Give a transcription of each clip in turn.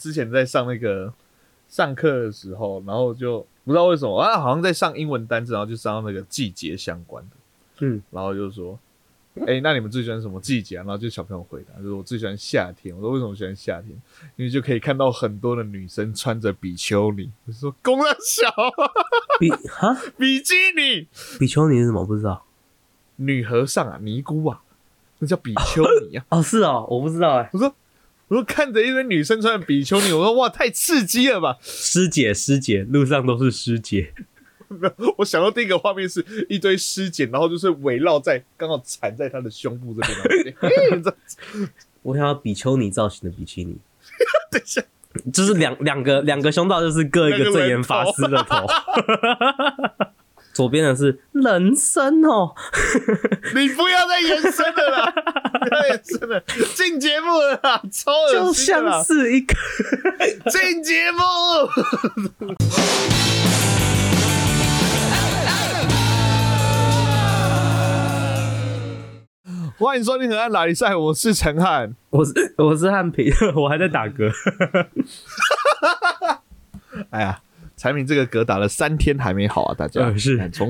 之前在上那个上课的时候，然后就不知道为什么啊，好像在上英文单词，然后就上到那个季节相关的，嗯，然后就说，哎、那你们最喜欢什么季节啊？然后就小朋友回答，就是我最喜欢夏天。我说为什么喜欢夏天？因为就可以看到很多的女生穿着比丘尼。我说公然小比哈比基尼，比丘尼是什么？不知道女和尚啊，尼姑啊，那叫比丘尼啊。哦，是哦，我不知道哎。我说。我说看着一堆女生穿着比丘尼，我说哇，太刺激了吧！师姐，师姐，路上都是师姐。我想到第一个画面是一堆尸检，然后就是围绕在刚好缠在她的胸部这边 我想要比丘尼造型的比基尼，等一下，就是两两个两个胸罩，就是各一个正言法师的头。左边的是人参哦，你不要再延伸了啦，不要延伸了，进节目了啦，超就恶心的啦像，是一个 进节目。欢迎收听《河岸拉力赛》，我是陈汉。我是我是汉平，我还在打嗝。哎呀，产品这个嗝打了三天还没好啊，大家。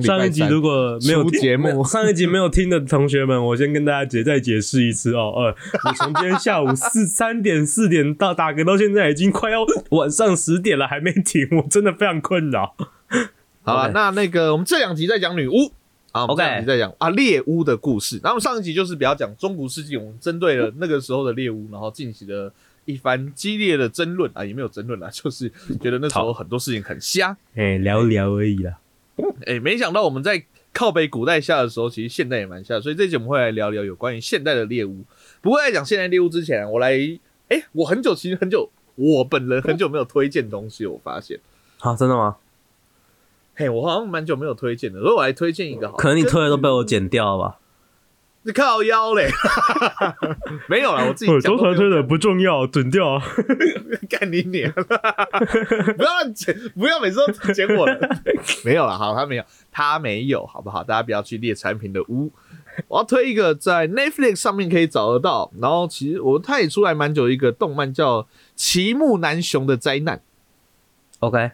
上一集如果没有节目 上一集没有听的同学们，我先跟大家解再解释一次哦。呃，我从今天下午四 三点四点到打嗝到现在，已经快要晚上十点了，还没停，我真的非常困扰。好了那那个我们这两集在讲女巫啊，我们 OK 这两集在讲啊猎巫的故事。然后上一集就是比较讲中古世纪，我们针对了那个时候的猎巫，然后进行了一番激烈的争论啊，也没有争论啦，就是觉得那时候很多事情很瞎。哎、聊聊而已啦。哎、没想到我们在靠北古代下的时候，其实现代也蛮下，所以这集我们会来聊聊有关于现代的猎物。不过在讲现代猎物之前，我来，哎、我很久其实很久，我本人很久没有推荐东西，我发现，好，真的吗？嘿，我好像蛮久没有推荐的，所以我来推荐一个好，可能你跟推的都被我剪掉了吧？你靠腰嘞，没有了，我自己讲都没有的不重要，准掉啊。干你脸，不要乱剪，不要每次都剪我的，没有了，好，他没有，他没有，好不好？大家不要去列产品的污。我要推一个在 Netflix 上面可以找得到，然后其实我他也出来蛮久一个动漫叫《奇木南雄的灾难》。OK，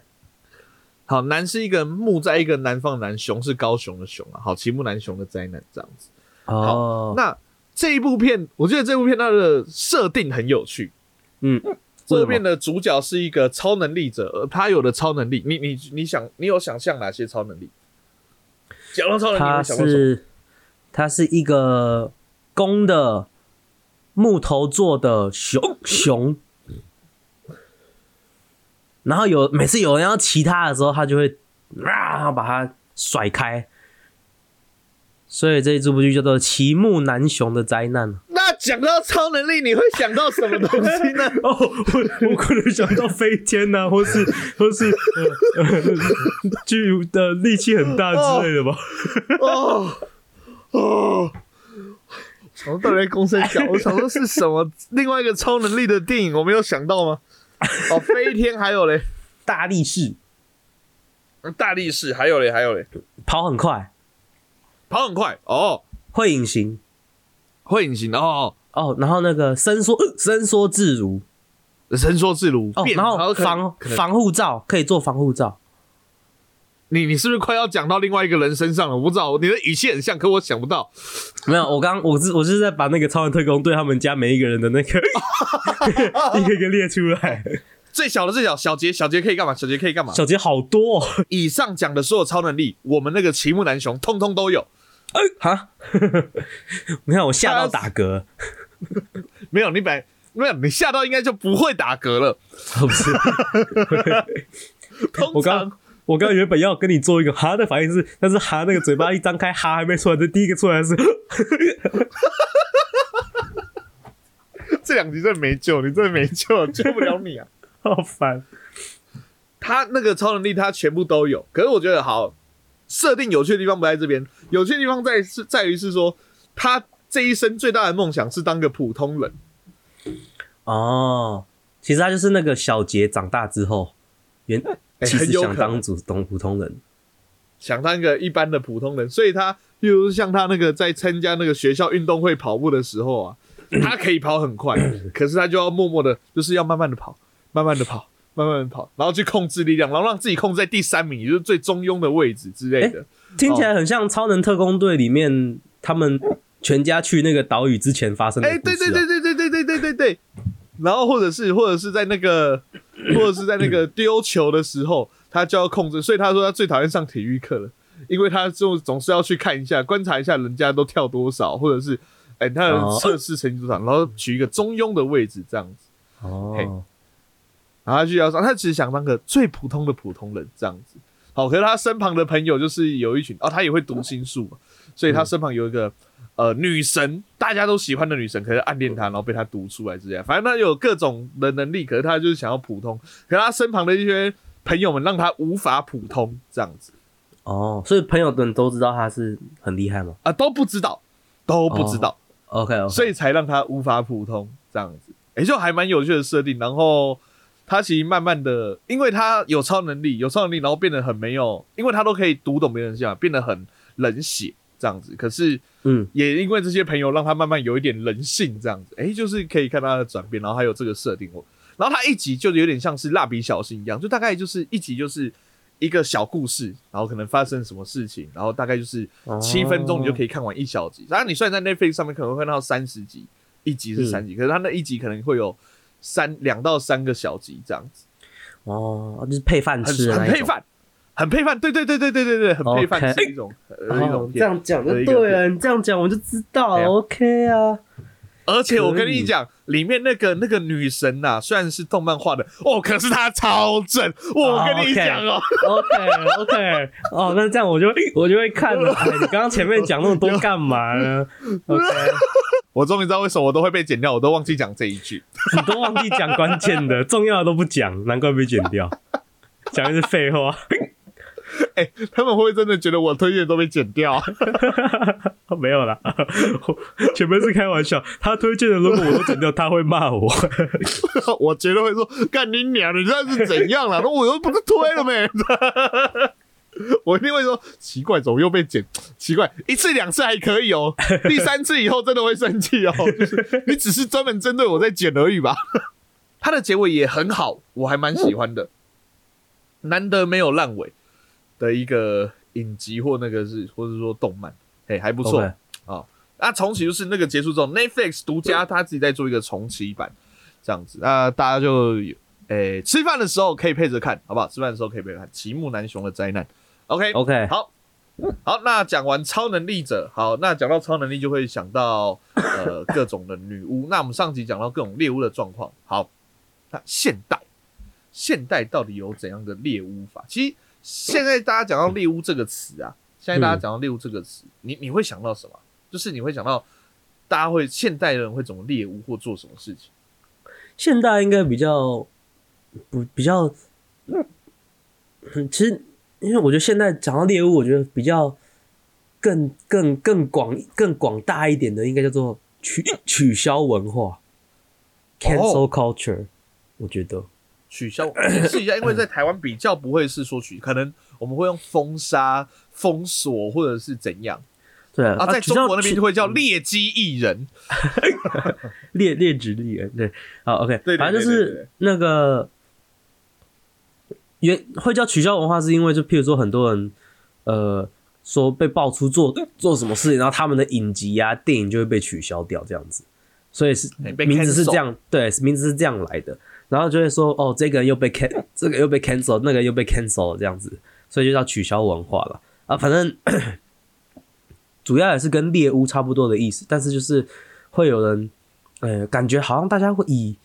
好，南是一个木在一个南方的南，雄是高雄的雄啊。好，奇木南雄的灾难这样子。哦，那这一部片，我觉得这部片它的设定很有趣。嗯，这部片的主角是一个超能力者，而他有的超能力，你你你想，你有想象哪些超能力？讲到超能力，你它会想到什么？是他是一个公的木头做的熊 熊，然后有每次有人要骑它的时候，它就会啊把它甩开，所以这一部剧叫做《奇木南雄的灾难》。那讲到超能力，你会想到什么东西呢？哦，我我可能想到飞天呐、或是 或是呃呃巨的力气很大之类的吧。哦哦，我到底在公声讲，我想说是什么另外一个超能力的电影，我没有想到吗？哦，飞天，还有嘞，大力士大力士，还有嘞，还有嘞，跑很快，跑很快哦，会隐形会隐形哦，哦，然后那个伸缩呃伸缩自如伸缩自如，哦，然后防防护罩可以做防护罩，你你是不是快要讲到另外一个人身上了？我不知道，你的语气很像，可我想不到。没有，我刚我是我是在把那个超人特工对他们家每一个人的那个 一个一个列出来，最小的最小，小杰，小杰可以干嘛？小杰可以干嘛？小杰好多、哦，以上讲的所有超能力，我们那个奇木南雄通通都有。哈，你看我吓到打嗝，没有，你本来没有，你吓到应该就不会打嗝了。不是。通我刚常我刚原本要跟你做一个哈的反应是，但是哈那个嘴巴一张开，哈还没出来，这第一个出来的是，这两集真的没救，你真的没救，救不了你啊！好烦。他那个超能力他全部都有，可是我觉得好设定有趣的地方不在这边，有趣的地方在是在于是说他这一生最大的梦想是当个普通人。哦，其实他就是那个小杰长大之后，原其实想当普通普通人。想当一个一般的普通人，所以他，例如像他那个在参加那个学校运动会跑步的时候啊，他可以跑很快，可是他就要默默的，就是要慢慢的跑，慢慢的跑，慢慢跑，然后去控制力量，然后让自己控制在第三名，也就是最中庸的位置之类的。听起来很像《超能特工队》里面他们全家去那个岛屿之前发生的、啊。哎，对对对对对对对对对对。然后或者是或者是在那个 或者是在那个丢球的时候，他就要控制，所以他说他最讨厌上体育课了，因为他就总是要去看一下、观察一下人家都跳多少，或者是哎他的测试成绩多少，然后取一个中庸的位置这样子。哦。然后他就要上，他只是想当个最普通的普通人这样子。好，可是他身旁的朋友就是有一群哦，他也会读心术嘛，所以他身旁有一个呃女神，大家都喜欢的女神，可是暗恋他，然后被他读出来之类。反正他有各种的能力，可是他就是想要普通，可是他身旁的一些朋友们让他无法普通这样子。哦，所以朋友们都知道他是很厉害吗？啊，都不知道，都不知道。哦、OK，所以才让他无法普通这样子，也就还蛮有趣的设定。然后。他其实慢慢的，因为他有超能力，有超能力，然后变得很没有，因为他都可以读懂别人想法，变得很冷血这样子。可是，嗯，也因为这些朋友让他慢慢有一点人性这样子，哎，就是可以看他的转变，然后还有这个设定。然后他一集就有点像是蜡笔小新一样，就大概就是一集就是一个小故事，然后可能发生什么事情，然后大概就是七分钟你就可以看完一小集。当然，你虽然在 Netflix 上面可能会看到三十集，一集是三集，可是他那一集可能会有。三两到三个小级这样子，哦，就是配饭吃，很配饭，很配饭，对对对对对对对，很配饭吃一种，一种这样讲就对了，你这样讲我就知道，OK 啊。而且我跟你讲，里面那个那个女神呐，虽然是动漫画的哦，可是她超正，我跟你讲哦，OK OK，哦，那这样我就我就会看了。你刚刚前面讲那么多干嘛呢？OK。我终于知道为什么我都会被剪掉，我都忘记讲这一句，你都忘记讲关键的，重要的都不讲，难怪被剪掉，讲的是废话。哎，他们会不会真的觉得我推荐都被剪掉？没有啦，前面是开玩笑。他推荐的如果我都剪掉，他会骂我。我绝对会说：“干你娘！你这是怎样了？那我又不是推了没？”我一定会说奇怪，怎么又被剪？奇怪，一次两次还可以哦，第三次以后真的会生气哦。就是你只是专门针对我在剪而已吧？他的结尾也很好，我还蛮喜欢的，难得没有烂尾的一个影集或那个是或者说动漫，哎，还不错啊。那重启就是那个结束之后，Netflix 独家他自己在做一个重启版，这样子，那大家就诶吃饭的时候可以配着看，好不好？吃饭的时候可以配着看《奇木南雄的灾难》。OK OK，好，好，那讲完超能力者，好，那讲到超能力就会想到呃各种的女巫。那我们上集讲到各种猎巫的状况，好，那现代现代到底有怎样的猎巫法？其实现在大家讲到猎巫这个词啊，现在大家讲到猎巫这个词，你你会想到什么？就是你会想到大家会现代人会怎么猎巫或做什么事情？现代应该比较不比较，其实。因为我觉得现在讲到猎物，我觉得比较更更更广更广大一点的，应该叫做取取消文化，cancel culture。我觉得取消解释一下，因为在台湾比较不会是说取，可能我们会用封杀、封锁或者是怎样。对啊，在中国那边就会叫劣迹艺人，劣劣质艺人。对，好，OK，反正就是那个。原会叫取消文化，是因为就譬如说很多人，呃，说被爆出做做什么事情，然后他们的影集啊、电影就会被取消掉这样子，所以是名字是这样，对，名字是这样来的，然后就会说哦，这个又被 can，这个又被 cancel，那个又被 cancel 这样子，所以就叫取消文化了啊。反正 主要也是跟猎巫差不多的意思，但是就是会有人，呃，感觉好像大家会以。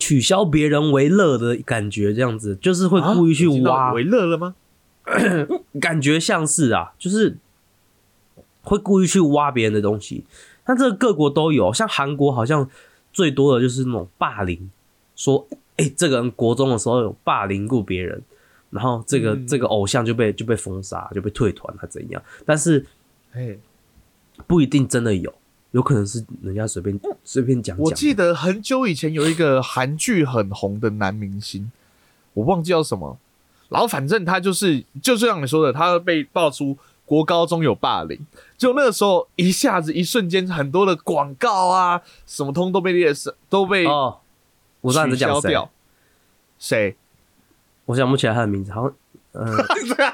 取消别人为乐的感觉，这样子就是会故意去挖为乐了吗？感觉像是啊，就是会故意去挖别人的东西。但这个各国都有，像韩国好像最多的就是那种霸凌，说哎，这个人国中的时候有霸凌过别人，然后这个这个偶像就被就被封杀，就被退团，他怎样？但是哎，不一定真的有。有可能是人家随便随便讲讲。我记得很久以前有一个韩剧很红的男明星，我忘记叫什么。然后反正他就是就是像你说的，他被爆出国高中有霸凌，就那个时候一下子一瞬间很多的广告啊，什么通都被列是都被哦我知道你取在讲谁。谁？我想不起来他的名字，好像呃，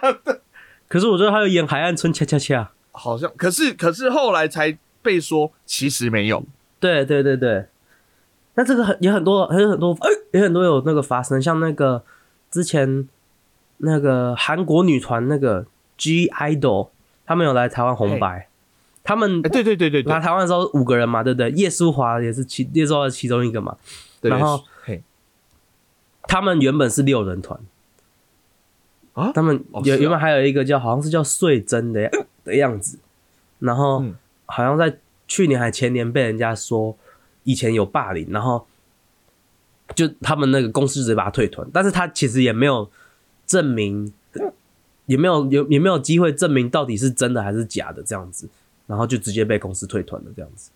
可是我觉得他有演《海岸村恰恰恰》。好像，可是可是后来才被说其实没有。对对对对，那这个很也很多，还有很多，也很多有那个发生，像那个之前那个韩国女团那个 G Idol，他们有来台湾红白，他们哎，对对对对对。来，台湾的时候五个人嘛，对不对？叶舒华也是其叶舒华的其中一个嘛，对然后嘿，他们原本是六人团。啊？他们原、原本还有一个叫好像是叫穗珍的的样子，然后嗯。好像在去年还前年被人家说以前有霸凌，然后就他们那个公司直接把他退团，但是他其实也没有证明，也没有有也没有机会证明到底是真的还是假的这样子，然后就直接被公司退团了这样子。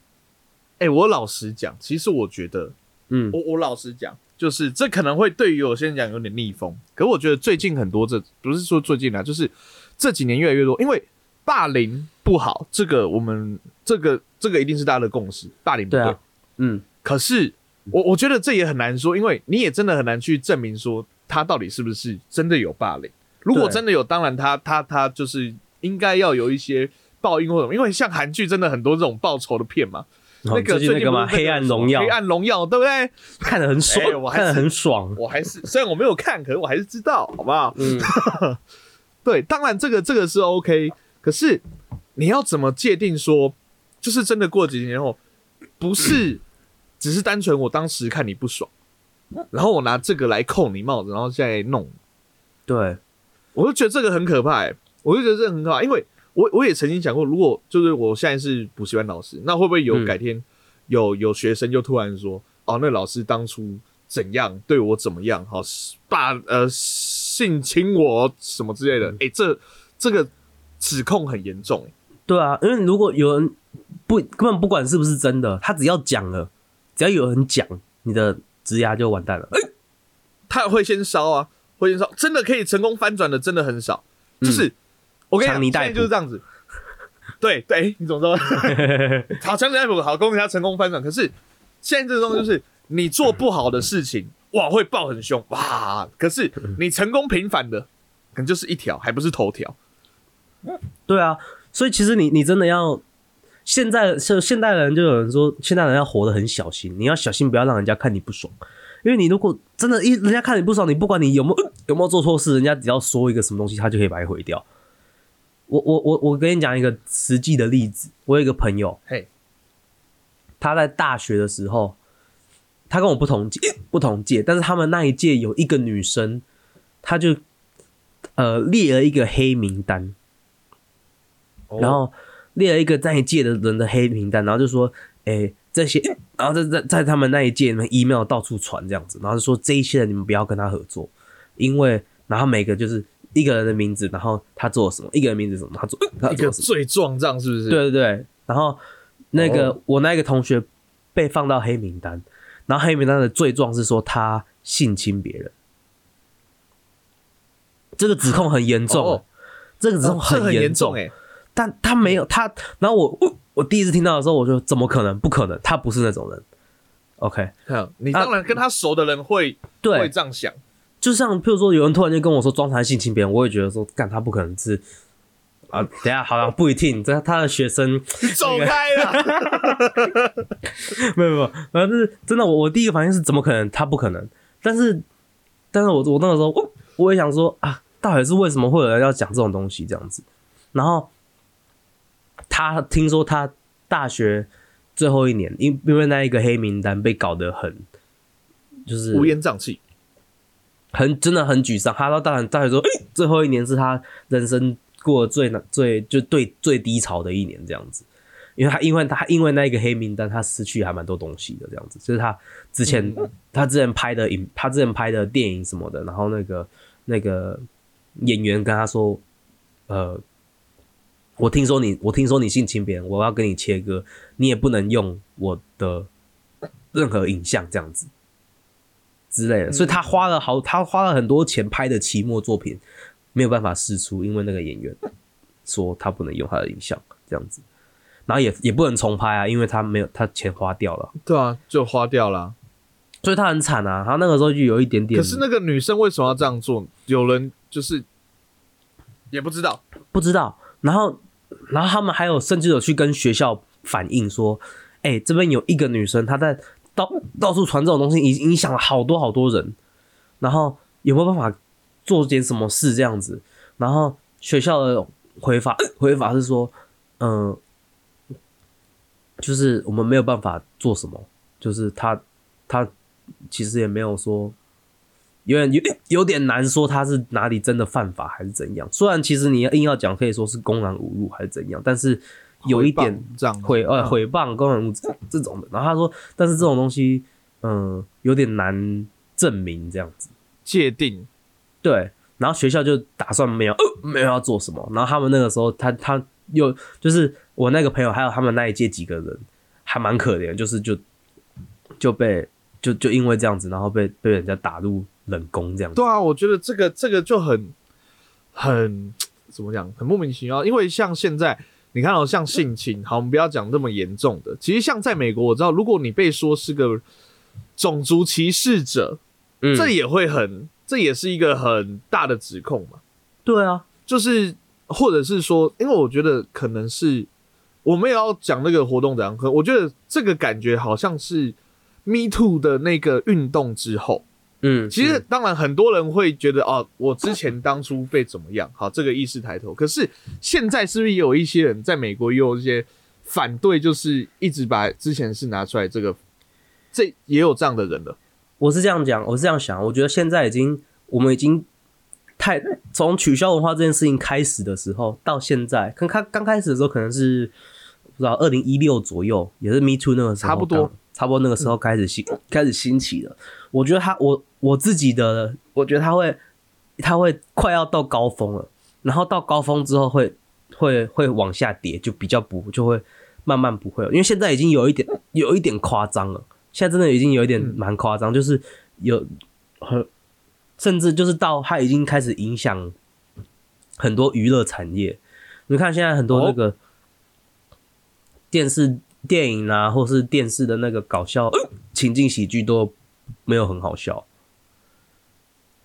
哎，我老实讲，其实我觉得，嗯，我我老实讲，就是这可能会对于有些人讲有点逆风，可我觉得最近很多这不是说最近啊，就是这几年越来越多，因为霸凌不好，这个我们这个这个一定是大家的共识，霸凌不对。嗯，可是我我觉得这也很难说，因为你也真的很难去证明说他到底是不是真的有霸凌。如果真的有，当然他他他就是应该要有一些报应或什么，因为像韩剧真的很多这种报仇的片嘛，那个最近那个嘛，黑暗荣耀。黑，暗荣耀对不对？看得很爽，哎我还是看得很爽。我还是虽然我没有看，可是我还是知道，好不好？嗯，对，当然这个这个是 OK，可是你要怎么界定说，就是真的过几年后，不是只是单纯我当时看你不爽，然后我拿这个来扣你帽子，然后再弄，对，我就觉得这个很可怕、欸，我就觉得这个很可怕，因为我我也曾经想过，如果就是我现在是补习班老师，那会不会有嗯改天有有学生就突然说，哦，那老师当初怎样对我怎么样，好霸呃性侵我什么之类的，诶，这这个指控很严重、欸，对啊，因为如果有人不根本不管是不是真的，他只要讲了，只要有人讲，你的职涯就完蛋了。他会先烧啊，会先烧，真的可以成功翻转的真的很少，就是、我跟你讲，就是这样子。对对，你怎么说？好，强尼戴普好，恭喜他成功翻转。可是现在这个东西就是你做不好的事情，哇，会爆很凶，哇！可是你成功平反的，可能就是一条，还不是头条。对啊，所以其实你你真的要现在是现代人就有人说，现代人要活得很小心，你要小心不要让人家看你不爽，因为你如果真的一人家看你不爽，你不管你有没有有没有做错事，人家只要说一个什么东西，他就可以把你毁掉。我我我我跟你讲一个实际的例子，我有一个朋友，嘿，他在大学的时候，他跟我不同届，不同届，但是他们那一届有一个女生，她就呃列了一个黑名单，哦。然后列了一个那一届的人的黑名单，然后就说，诶、这些，然后在在在他们那一届里面 email 到处传这样子，然后就说这一些人你们不要跟他合作，因为然后每个就是一个人的名字，然后他做什么，一个人名字什么，他做 他一个罪状，这样是不是？，对对对，然后那个、哦。我那个同学被放到黑名单，然后黑名单的罪状是说他性侵别人，这个指控很严重，哦这个指控很严严重哎、但他没有他，然后我我我第一次听到的时候，我就怎么可能？不可能，他不是那种人。OK，看你当然跟他熟的人会、会，这样想，就像譬如说有人突然间跟我说装才性侵别人，我也觉得说干他不可能是啊，等下好像，不一定，这他的学生走开了！没有没有，反正是真的，我我第一个反应是怎么可能？他不可能。但是，但是我我那个时候我我也想说啊，到底是为什么会有人要讲这种东西这样子？然后他听说他大学最后一年，因因为那一个黑名单被搞得很就是乌烟瘴气，很真的很沮丧。他到大大学说，诶、最后一年是他人生过最难、最就最最低潮的一年，这样子。因为他因为他因为那一个黑名单，他失去还蛮多东西的，这样子。就是他之前、他之前拍的影，他之前拍的电影什么的，然后那个那个演员跟他说，呃。我听说你，我听说你性侵别人，我要跟你切割，你也不能用我的任何影像这样子。之类的，所以他花了好，他花了很多钱拍的期末作品，没有办法试出，因为那个演员说他不能用他的影像这样子，然后也也不能重拍啊，因为他没有他钱花掉了，对啊，就花掉了。所以他很惨啊。他那个时候就有一点点，可是那个女生为什么要这样做？有人就是也不知道，不知道。然后，然后他们还有甚至有去跟学校反映说，哎、这边有一个女生，她在到到处传这种东西，影影响了好多好多人。然后有没有办法做点什么事这样子？然后学校的回法回法是说，嗯、就是我们没有办法做什么，就是他他其实也没有说，有点有有点难说他是哪里真的犯法还是怎样。虽然其实你硬要讲，可以说是公然侮辱还是怎样，但是有一点这样毁呃嗯毁谤公然侮辱这种的。然后他说，但是这种东西，嗯、有点难证明这样子。界定对，然后学校就打算没有、呃、没有要做什么，然后他们那个时候他他又就是我那个朋友还有他们那一届几个人还蛮可怜，就是就就被就就因为这样子，然后被被人家打入冷宫这样子。对啊，我觉得这个这个就很很怎么讲，很莫名其妙。因为像现在你看到、像性侵，好，我们不要讲那么严重的。其实像在美国，我知道，如果你被说是个种族歧视者，嗯这也会很，这也是一个很大的指控嘛。对啊，就是或者是说，因为我觉得可能是我们也要讲那个活动怎样，可我觉得这个感觉好像是 Me Too 的那个运动之后。嗯，其实当然很多人会觉得哦，我之前当初被怎么样，好，这个意识抬头。可是现在是不是也有一些人在美国也有一些反对，就是一直把之前是拿出来这个，这也有这样的人了。我是这样讲，我是这样想，我觉得现在已经我们已经太从取消文化这件事情开始的时候到现在，刚刚刚开始的时候可能是不知道二零一六左右，也是 Me Too 那个时候，差不多，差不多那个时候开始兴、开始兴起的。我觉得他我我自己的，我觉得他会他会快要到高峰了，然后到高峰之后会会会往下跌，就比较不就会慢慢不会了，因为现在已经有一点有一点夸张了。现在真的已经有一点蛮夸张，就是有很甚至就是到它已经开始影响很多娱乐产业。你看现在很多那个电视、电影啊，或是电视的那个搞笑情境喜剧都没有很好笑。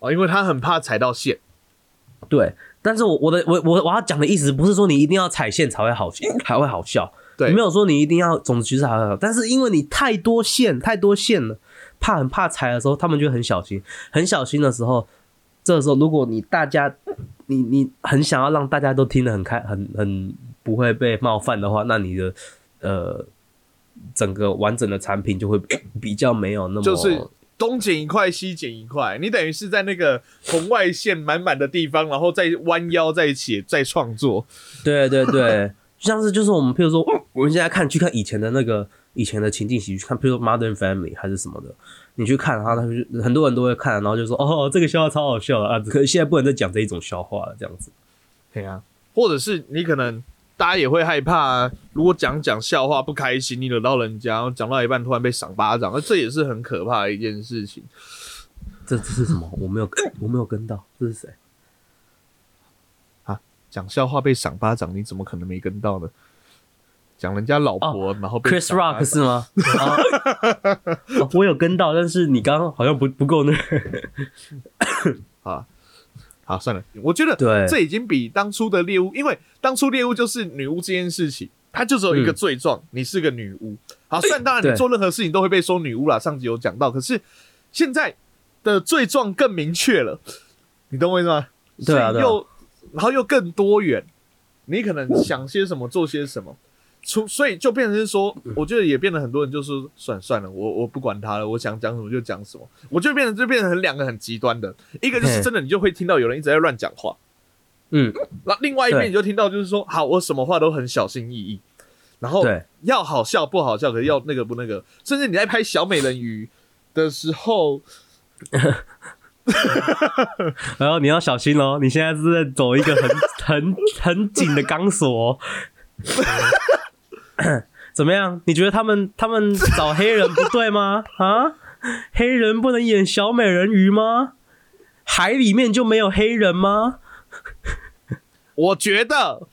哦，因为他很怕踩到线。对，但是我我的我我我要讲的意思不是说你一定要踩线才会好才会好笑，对，没有说你一定要种族歧视还会好，但是因为你太多线太多线了，怕很怕踩的时候，他们就很小心，很小心的时候，这个时候如果你大家你你很想要让大家都听得很开很很不会被冒犯的话，那你的呃整个完整的产品就会比较没有那么就是东剪一块，西剪一块，你等于是在那个红外线满满的地方，然后再弯腰在一起再创作。对对对，像是就是我们，譬如说，我们现在看去看以前的那个以前的情境喜剧，看譬如说《Modern Family》还是什么的，你去看，然后他们就很多人都会看，然后就说 哦，这个笑话超好笑的啊，可是现在不能再讲这一种笑话了，这样子。对啊，或者是你可能大家也会害怕、啊，如果讲讲笑话不开心，你惹到人家，然后讲到一半突然被赏巴掌，那这也是很可怕的一件事情。这这是什么？我没有我没有跟到，这是谁？啊讲笑话被赏巴掌，你怎么可能没跟到呢？讲人家老婆，然后 Chris Rock 是吗？哦哦我有跟到，但是你刚刚好像不不够那个。啊。好，算了，我觉得对这已经比当初的猎物，因为当初猎物就是女巫这件事情，它就只有一个嗯罪状，你是个女巫。好，虽然当然你做任何事情都会被说女巫啦，上集有讲到，可是现在的罪状更明确了，你懂我意思吗？对啊又然后又更多元，你可能想些什么做些什么。出，所以就变成是说，我觉得也变得很多人就说算算了，我我不管他了，我想讲什么就讲什么。我就变成就变成很两个很极端的，一个就是真的你就会听到有人一直在乱讲话，嗯，那另外一边你就听到就是说，好，我什么话都很小心翼翼，然后对。要好笑不好笑，可是要那个不那个，甚至你在拍小美人鱼的时候，然后你要小心哦，你现在是在走一个很 很很紧的钢索哦、怎么样？你觉得他们他们找黑人不对吗？啊，黑人不能演小美人鱼吗？海里面就没有黑人吗？我觉得，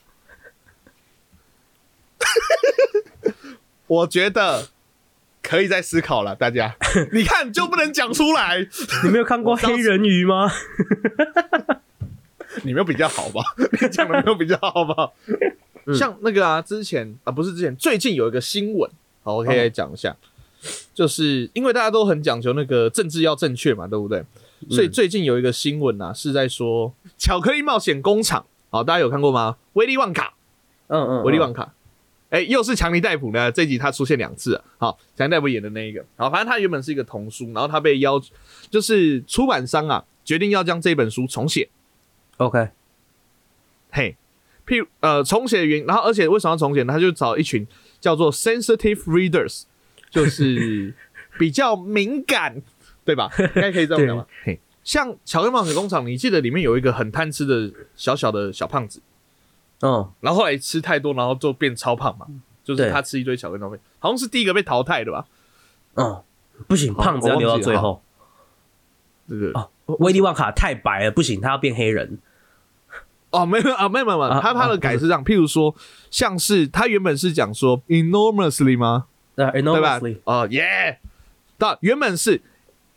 我觉得可以再思考了，大家。你看就不能讲出来，你没有看过黑人鱼吗？你没有比较好吧？你讲的没有比较好吧？像那个啊，之前啊，不是之前，最近有一个新闻，好，我可以来讲一下，就是因为大家都很讲究那个政治要正确嘛，对不对？所以最近有一个新闻啊，是在说巧克力冒险工厂，好，大家有看过吗？威利旺卡，嗯嗯，威利旺卡，哎、又是强尼戴普呢。这集他出现两次啊，好，强尼戴普演的那一个，好，反正他原本是一个童书，然后他被邀，就是出版商啊决定要将这本书重写，OK，嘿，譬如呃重写的原因，然后而且为什么要重写呢？他就找一群叫做 sensitive readers，就是 比较敏感，对吧？应该可以这样讲吧？嘿，像巧克力冒险工厂，你记得里面有一个很贪吃的小小的小胖子，嗯，然后后来吃太多，然后就变超胖嘛，就是他吃一堆巧克力豆好像是第一个被淘汰的吧？嗯，不行，胖子要留到最后。这个哦威利旺卡太白了，不行，他要变黑人。哦，没有啊，没有没有，没有啊他他的改是这样，譬如说，像是他原本是讲说 enormously 吗？对对吧，enormously，？哦耶，到原本是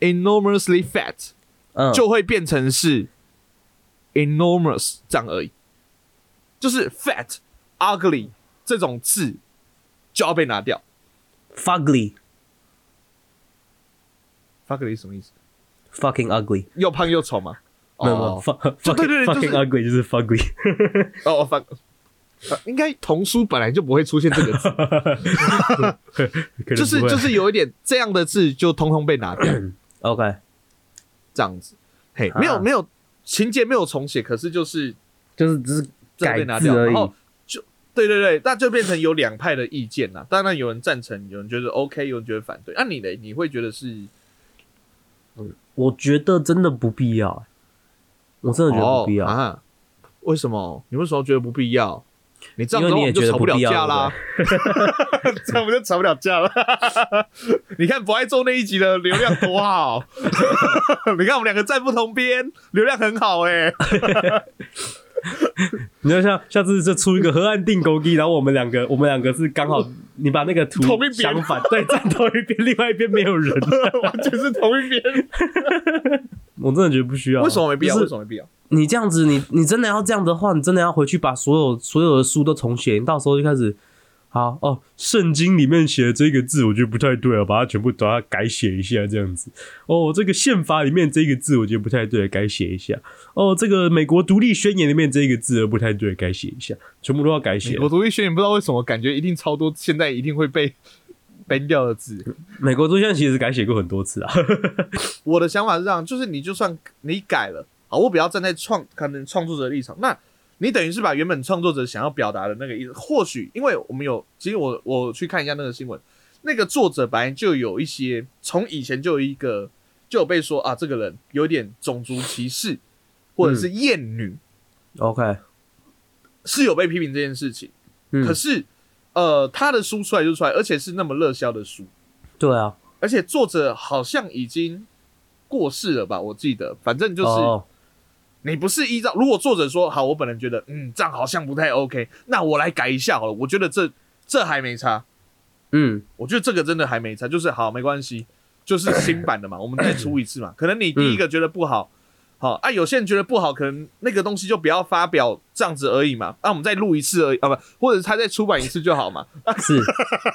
enormously fat，嗯，就会变成是 enormous 这样而已，就是 fat、ugly 这种字就要被拿掉。ugly 是什么意思？fucking ugly，又胖又丑吗？没有没有哦，fuck 就对对对 fucking 就是 ugly 就是 fugly，哦哦，fuck，呃应该童书本来就不会出现这个字，就是就是有一点这样的字就通通被拿掉，OK，这样子。嘿，啊没有没有情节没有重写，可是就是就是只是这改被拿掉，字而已然后。就对对对，那就变成有两派的意见啦。当然有人赞成，有人觉得 OK，有人觉得反对。那、你呢？你会觉得是我觉得真的不必要，我真的觉得不必要。哦啊？为什么？你为什么觉得不必要？你这样子我们就吵不了架啦，这样我们就吵不了架了。你看不爱做那一集的流量多好，你看我们两个站不同边，流量很好哎、你要像下次就出一个河岸定勾机，然后我们两个我们两个是刚好你把那个图同一边相反，对，站同一边，另外一边没有人。完全是同一边。我真的觉得不需要。为什么没必要？就是为什么没必要？你这样子，你你真的要这样的话，你真的要回去把所有所有的书都重写，你到时候就开始，好哦，圣经里面写的这个字，我觉得不太对啊，把它全部把它改写一下，这样子。哦，这个宪法里面这个字，我觉得不太对，改写一下。哦，这个美国独立宣言里面这个字不太对，改写一下，全部都要改写美。国独立宣言不知道为什么感觉一定超多，现在一定会被 ban 掉的字。美国独立宣言其实改写过很多次啊。我的想法是这样，就是你就算你改了，好，我不要站在创可能创作者的立场，那你等于是把原本创作者想要表达的那个意思，或许因为我们有，其实我我去看一下那个新闻，那个作者本来就有一些从以前就有一个就有被说啊，这个人有点种族歧视或者是厌女，OK，是有被批评这件事情。嗯可，是呃，他的书出来就出来，而且是那么热销的书，对啊，而且作者好像已经过世了吧？我记得，反正就是。哦，你不是依照，如果作者说好，我本人觉得，嗯，这样好像不太 OK，那我来改一下好了。我觉得这这还没差，嗯，我觉得这个真的还没差，就是好没关系，就是新版的嘛，我们再出一次嘛。可能你第一个觉得不好，好啊，有些人觉得不好，可能那个东西就不要发表这样子而已嘛。啊，我们再录一次而已啊，不，或者是他再出版一次就好嘛。是，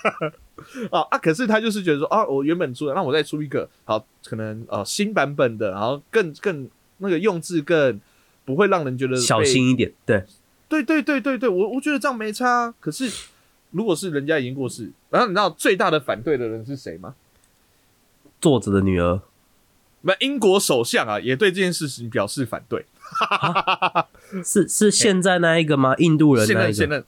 啊啊！可是他就是觉得说啊，我原本出的，那我再出一个好，可能呃新版本的，然后更更那个用字更不会让人觉得小心一点，对，对对对对对，我我觉得这样没差啊。可是如果是人家已经过世，然后你知道最大的反对的人是谁吗？作者的女儿，那英国首相啊，也对这件事情表示反对。是是现在那一个吗？印度人那一个？现在现在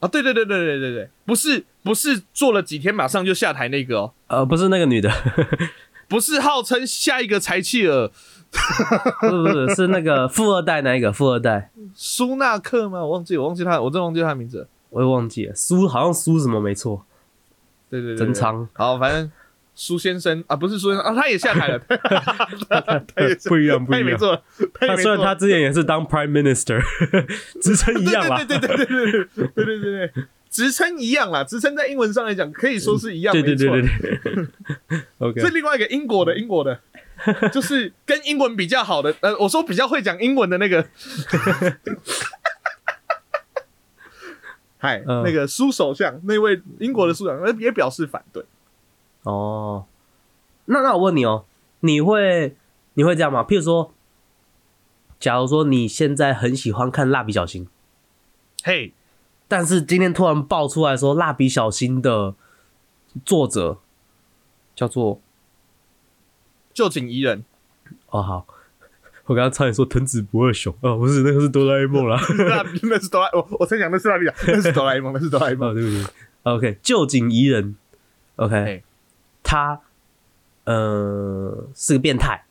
啊，对对对对对对对，不是不是做了几天马上就下台那个哦，呃，不是那个女的，不是号称下一个柴契尔 不是不是是那个富二代那一个富二代，苏纳克吗？我忘记我忘记他，我真忘记他的名字了。我也忘记了，苏好像苏什么没错，对对对对真仓好，反正苏先生啊，不是苏先生啊，他也下台了，他也是不一样不一样。他也没做，他虽然他之前也是当 Prime Minister，职称一样啦。对对对对对对对对对职称一样啦，职称在英文上来讲可以说是一样，对对对对对。OK，这另外一个英国的英国的，就是跟英文比较好的，呃，我说比较会讲英文的那个，嗨，嗯那个苏首相，那位英国的苏首相呃也表示反对。哦，那那我问你哦，你会你会这样吗？譬如说，假如说你现在很喜欢看蜡笔小新，嘿，但是今天突然爆出来说蜡笔小新的作者叫做旧井宜人，哦好，我刚刚差点说藤子不二雄。哦，不是那个是哆啦 A 梦啦。那那是哆啦，我我在讲那是蜡笔小，那是哆啦 A 梦，那是哆啦 A 梦。哦，对不对，OK，旧井宜人，OK，嘿他呃是个变态，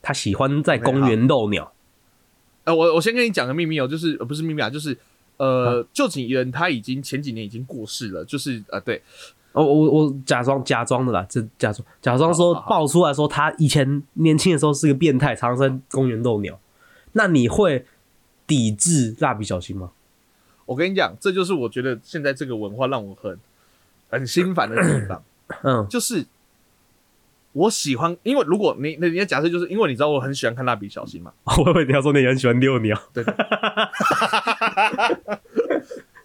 他喜欢在公园逗鸟。呃，我我先跟你讲个秘密哦，就是呃不是秘密啊，就是呃，旧井宜人他已经前几年已经过世了，就是呃对，哦，我我假装假装的啦，这假装假装说爆出来说他以前年轻的时候是个变态，常常在公园逗鸟。那你会抵制蜡笔小新吗？我跟你讲，这就是我觉得现在这个文化让我很很心烦的地方，嗯，就是我喜欢，因为如果你你你的假设就是因为你知道我很喜欢看蜡笔小新嘛，我以为你要说你很喜欢遛鸟。对。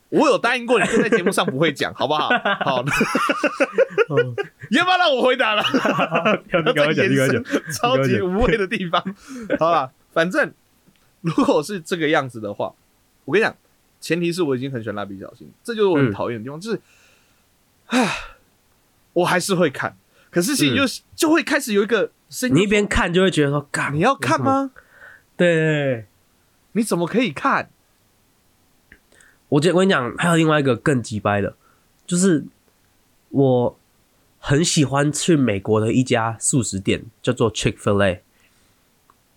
我有答应过你，这在节目上不会讲，好不好？好，哦你要不要让我回答了？要你赶快讲，你赶快讲。超级无谓的地方。好啦，反正如果是这个样子的话，我跟你讲，前提是我已经很喜欢蜡笔小新，这就是我很嗯讨厌的地方，就是，唉，我还是会看，可是心里就、就会开始有一个声音，你一边看就会觉得说，干，你要看吗？对你怎么可以看？我觉得我跟你讲，还有另外一个更鸡掰的，就是我很喜欢去美国的一家素食店，叫做 Chick Fil A。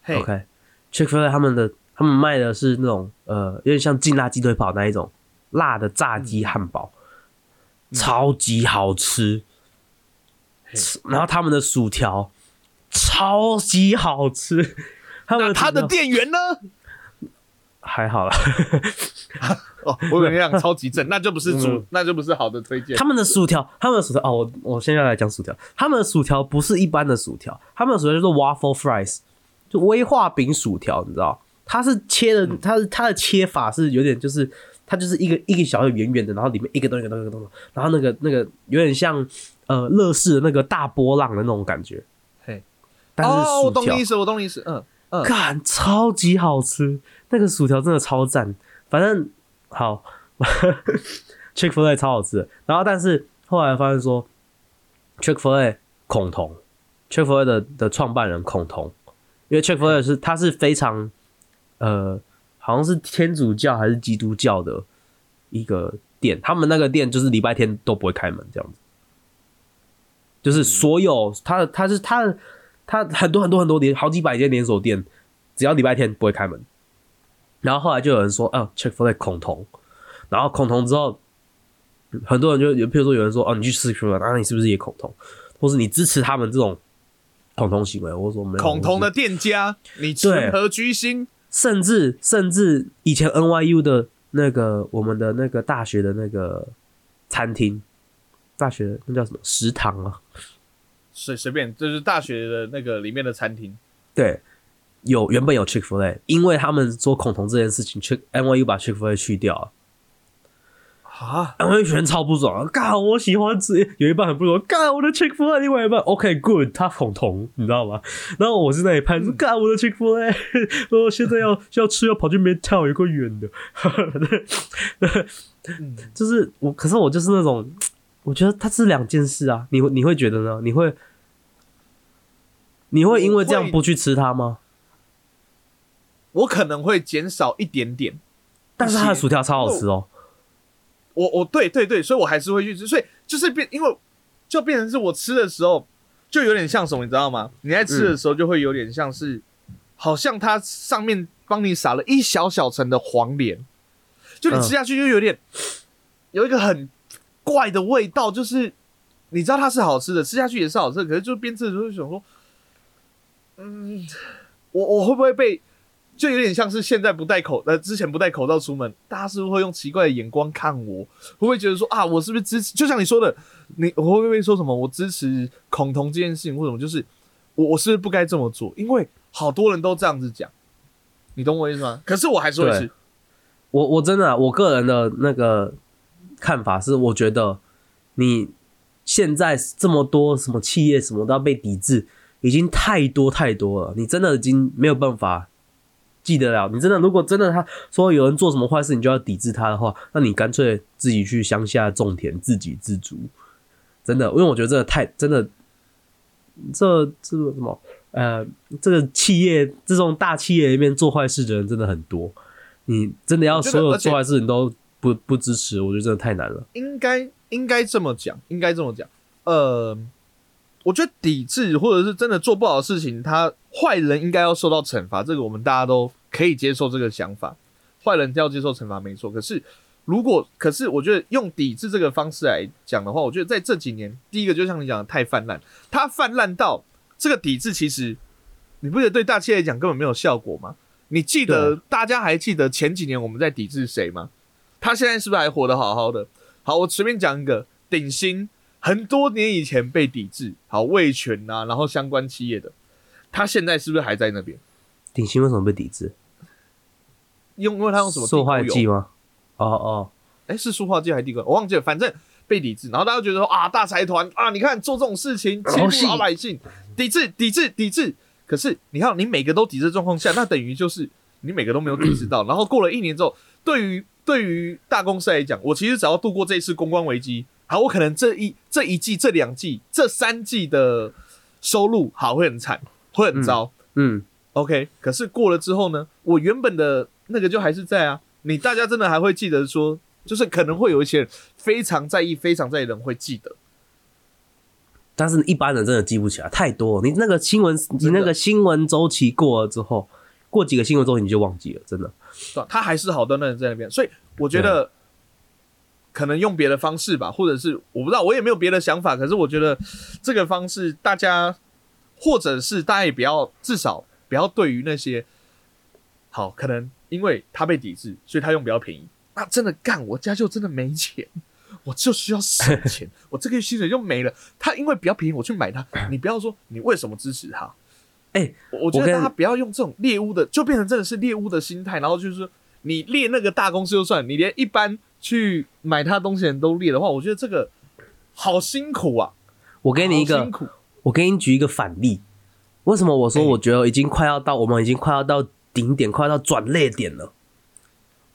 嘿 OK，Chick Fil A 他们的他们卖的是那种呃，有点像劲辣鸡腿堡那一种辣的炸鸡汉堡，超级好吃。嘿然后他们的薯条超级好吃，他们那他的店员呢？还好啦。哦，我跟你讲，超级正，那就不是主，嗯那就不是好的推荐。他们的薯条，他们的薯条哦，我我现在来讲薯条，他们的薯条不是一般的薯条，他们的薯条叫做 waffle fries，就威化饼薯条，你知道？它是切的，它是它的切法是有点就是它就是一个一个小的圆圆的，然后里面一个东西一个东西一个东西，然后那个那个有点像呃乐事的那个大波浪的那种感觉，嘿，但是哦，我懂你意思，我懂你意思，嗯嗯，干超级好吃，那个薯条真的超赞。反正好，Chick Fil A 超好吃的。然后，但是后来发现说，Chick Fil A 恐同，Chick Fil A 的的创办人恐同，因为 Chick Fil A 是他是非常呃，好像是天主教还是基督教的一个店，他们那个店就是礼拜天都不会开门这样子，就是所有他的他是他的他很多很多很多连好几百间连锁店，只要礼拜天不会开门。然后后来就有人说，哦 c h e c k Fil A 恐同，然后恐同之后，很多人就有，譬如说有人说，哦，你去吃 A，那你是不是也恐同？或是你支持他们这种恐同行为？我说没有，我是恐同的店家，你何居心？甚至甚至以前 NYU 的那个我们的那个大学的那个餐厅，大学那叫什么食堂啊？随随便，就是大学的那个里面的餐厅。对，有原本有 Chick Fil A，因为他们做恐同这件事情，Chick NYU 把 Chick Fil A 去掉了。啊，NYU 学生超不爽，干我喜欢吃，有一半很不爽，干我的 Chick Fil A，另外一半 OK good，他恐同，你知道吗？然后我是那一派，说干我的 Chick Fil A，我现在要要吃要跑去 Midtown 有个远的，嗯就是我，可是我就是那种，我觉得它是两件事啊，你会你会觉得呢？你会你会因为这样不去吃它吗？我可能会减少一点点，但是它的薯条超好吃哦。我我对对对，所以我还是会去吃，所以就是变，因为就变成是我吃的时候，就有点像什么，你知道吗？你在吃的时候就会有点像是，好像它上面帮你撒了一小小层的黄连，就你吃下去就有点、有一个很怪的味道，就是你知道它是好吃的，吃下去也是好吃，可是就边吃的时候就想说，嗯，我我会不会被？就有点像是现在不戴口呃，之前不戴口罩出门，大家是不是会用奇怪的眼光看我？会不会觉得说啊，我是不是支持？就像你说的，你我会不会说什么？我支持恐同这件事情，或者什么？就是我我是不是不该这么做？因为好多人都这样子讲，你懂我意思吗？可是我还是会吃。我我真的我个人的那个看法是，我觉得你现在这么多什么企业什么都要被抵制，已经太多太多了，你真的已经没有办法。记得了，你真的如果真的他说有人做什么坏事，你就要抵制他的话，那你干脆自己去乡下种田，自给自足。真的，因为我觉得这个太真的，这这个什么呃，这个企业这种大企业里面做坏事的人真的很多。你真的要所有做坏事你都不不支持，我觉得真的太难了。应该应该这么讲，应该这么讲。呃，我觉得抵制或者是真的做不好的事情，他。坏人应该要受到惩罚，这个我们大家都可以接受这个想法。坏人要接受惩罚，没错。可是，如果可是，我觉得用抵制这个方式来讲的话，我觉得在这几年，第一个就像你讲的太泛滥，它泛滥到这个抵制，其实你不觉得对大企业讲根本没有效果吗？你记得大家还记得前几年我们在抵制谁吗？他现在是不是还活得好好的？好，我随便讲一个鼎新，很多年以前被抵制，好味全啊，然后相关企业的。他现在是不是还在那边？鼎新为什么被抵制？用因为他用什么塑化剂吗？哦哦，哎，是塑化剂还是地沟？我忘记了，反正被抵制。然后大家觉得说啊，大财团啊，你看做这种事情欺负老百姓，抵制抵制抵制。可是你看，你每个都抵制状况下，那等于就是你每个都没有意识到。然后过了一年之后，对于对于大公司来讲，我其实只要度过这一次公关危机，好，我可能这一这一季、这两季、这三季的收入好会很惨。会很糟，嗯，OK。可是过了之后呢，我原本的那个就还是在啊。你大家真的还会记得说，就是可能会有一些人非常在意、非常在意的人会记得，但是一般人真的记不起来太多。你那个新闻，你那个新闻周期过了之后，过几个新闻之后你就忘记了，真的。他还是好端端的在那边，所以我觉得可能用别的方式吧，或者是我不知道，我也没有别的想法。可是我觉得这个方式大家。或者是大家也不要，至少不要对于那些好，可能因为他被抵制，所以他用比较便宜。那真的干，我家就真的没钱，我就需要省钱，我这个月薪水就没了。他因为比较便宜，我去买它。你不要说你为什么支持他？哎，我觉得大家不要用这种猎物的，就变成真的是猎物的心态。然后就是，你猎那个大公司就算，你连一般去买他东西人都猎的话，我觉得这个好辛苦啊！我给你一个辛苦。我给你举一个反例，为什么我说我觉得已经快要到，我们已经快要到顶点，快要到转捩点了？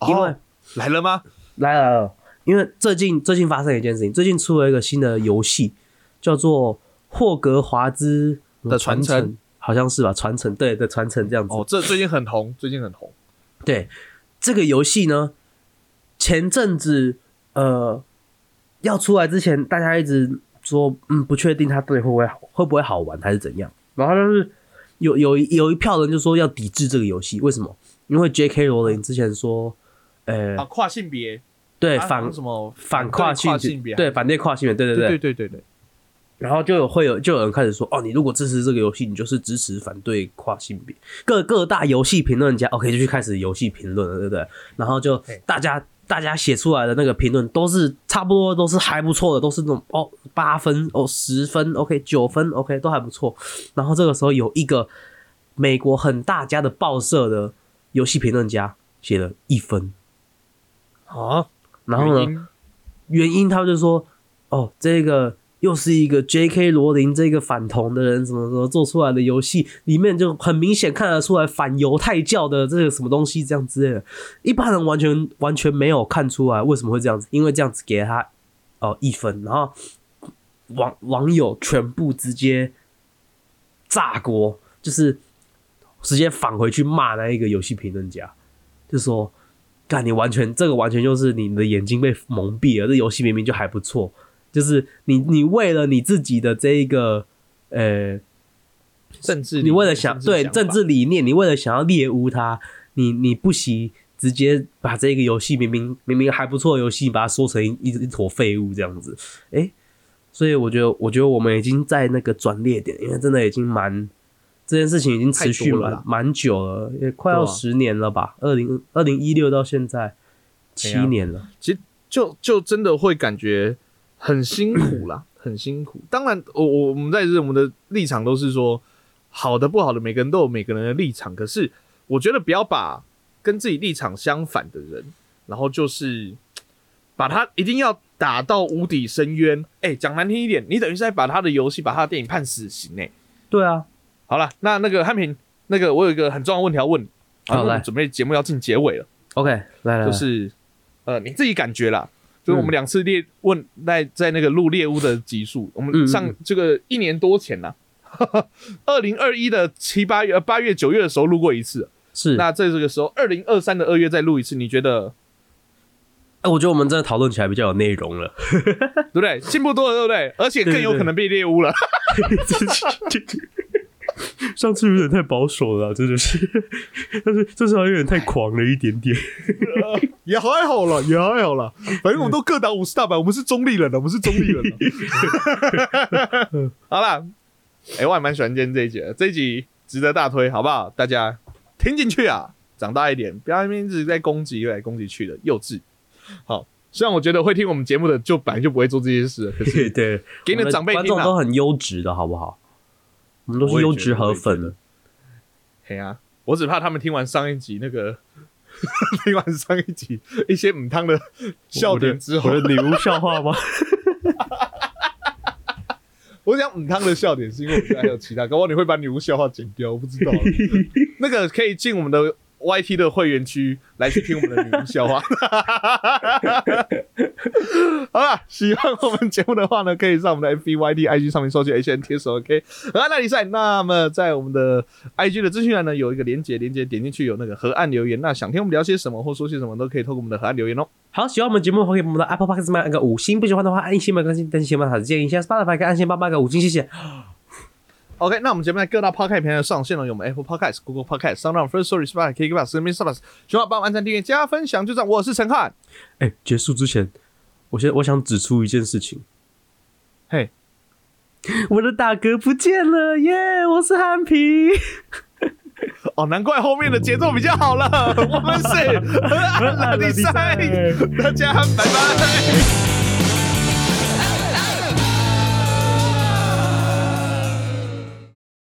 因为来了吗？来了，因为最近最近发生一件事情，最近出了一个新的游戏，叫做《霍格华兹的传承》，好像是吧？传承对对传承这样子。哦，这最近很红，最近很红。对这个游戏呢，前阵子呃要出来之前，大家一直。说嗯，不确定它到底会不会好，会不会好玩还是怎样？然后就是有有有一票人就说要抵制这个游戏，为什么？因为 J.K. 罗琳之前说，呃，跨性别，对反什么反跨性别，对反对跨性别，对对对对对对对。然后就有会有就有人开始说，哦，你如果支持这个游戏，你就是支持反对跨性别。各各大游戏评论家，OK，就去开始游戏评论了，对不对？然后就大家。大家写出来的那个评论都是差不多，都是还不错的，都是那种哦八分哦十分，OK 九分，OK 都还不错。然后这个时候有一个美国很大家的报社的游戏评论家写了一分啊，然后呢，原因他就说哦这个。又是一个 J.K. 罗琳这个反同的人，什么怎么做出来的游戏里面就很明显看得出来反犹太教的这个什么东西这样之类的，一般人完全完全没有看出来为什么会这样子，因为这样子给他哦一分，然后网网友全部直接炸锅，就是直接返回去骂那一个游戏评论家，就说干你完全这个完全就是你的眼睛被蒙蔽了，这游戏明明就还不错。就是你，你为了你自己的这一个呃政治，你为了想对政治理念，你为了想要猎污它，你你不惜直接把这个游戏明明明明还不错的游戏，把它说成一一坨废物这样子，哎，所以我觉得，我觉得我们已经在那个转捩点，因为真的已经蛮这件事情已经持续了蛮蛮久了，也快要十年了吧？二零二零一六到现在七年了。其实。就就真的会感觉很辛苦啦，很辛苦。当然，我我我们在这我们的立场都是说，好的不好的，每个人都有每个人的立场。可是我觉得不要把跟自己立场相反的人，然后就是把他一定要打到无底深渊。哎、讲难听一点，你等于是在把他的游戏、把他的电影判死刑哎、对啊，好了，那那个汉平，那个我有一个很重要的问题要问你。好来那我们准备节目要进结尾了。OK，来，就是呃你自己感觉啦，就是我们嗯两次猎问在在那个录猎物的集数，我嗯们上这个一年多前呐、二零二一的七八月、呃八月、九月的时候录过一次，是。那在这个时候，二零二三的二月再录一次，你觉得哎，我觉得我们真的讨论起来比较有内容了。对不对？进步多了，对不对？而且更有可能被猎物了。上次有点太保守了啊，真的是，但是这次好像有点太狂了一点点。也还好了，也还好了，反正我们都各打五十大板，我们是中立人了，我们是中立人了。好啦，哎、我还蛮喜欢今天这一集的，这一集值得大推，好不好？大家听进去啊，长大一点，不要一直在攻击来攻击去的，幼稚。好，虽然我觉得会听我们节目的就本来就不会做这些事了，可是对，给你的长辈听啊观众都很优质的，好不好？我们都是优质河我也觉得粉。嘿啊，我只怕他们听完上一集那个，听完上一集一些母汤的笑点之后我，的礼物笑话吗？我讲母汤的笑点是因为我觉得还有其他，搞不好你会把女巫笑话剪掉，我不知道。那个可以进我们的 YT 的会员区来去听我们的女巫笑话。好了，喜欢我们节目的话呢，可以上我们的 FB、YT、IG 上面搜寻 HN 贴手 OK。河岸大比赛，那么在我们的 IG 的资讯栏呢有一个连接，连接点进去有那个河岸留言。那想听我们聊些什么或说些什么，都可以透过我们的河岸留言哦。好，喜欢我们节目的话，可以帮我们的 Apple Podcast 按个五星；不喜欢的话，按一星、半更新。但是喜欢的话，建议一下 Spotify 可以按星帮按个五星，谢谢。OK，那我们节目在各大 Podcast 平台上线了，有我们 Apple Podcast、Google Podcast、Sound、First Story、Spotify、KKBox、s m i s u b s 希望帮我们按赞、订阅、加分享，就这样。我是陈汉，哎、结束之前，我先我想指出一件事情，嘿，我的大哥不见了耶我是汉皮。哦，难怪后面的节奏比较好了。我们是河岸拉力赛，大家拜拜。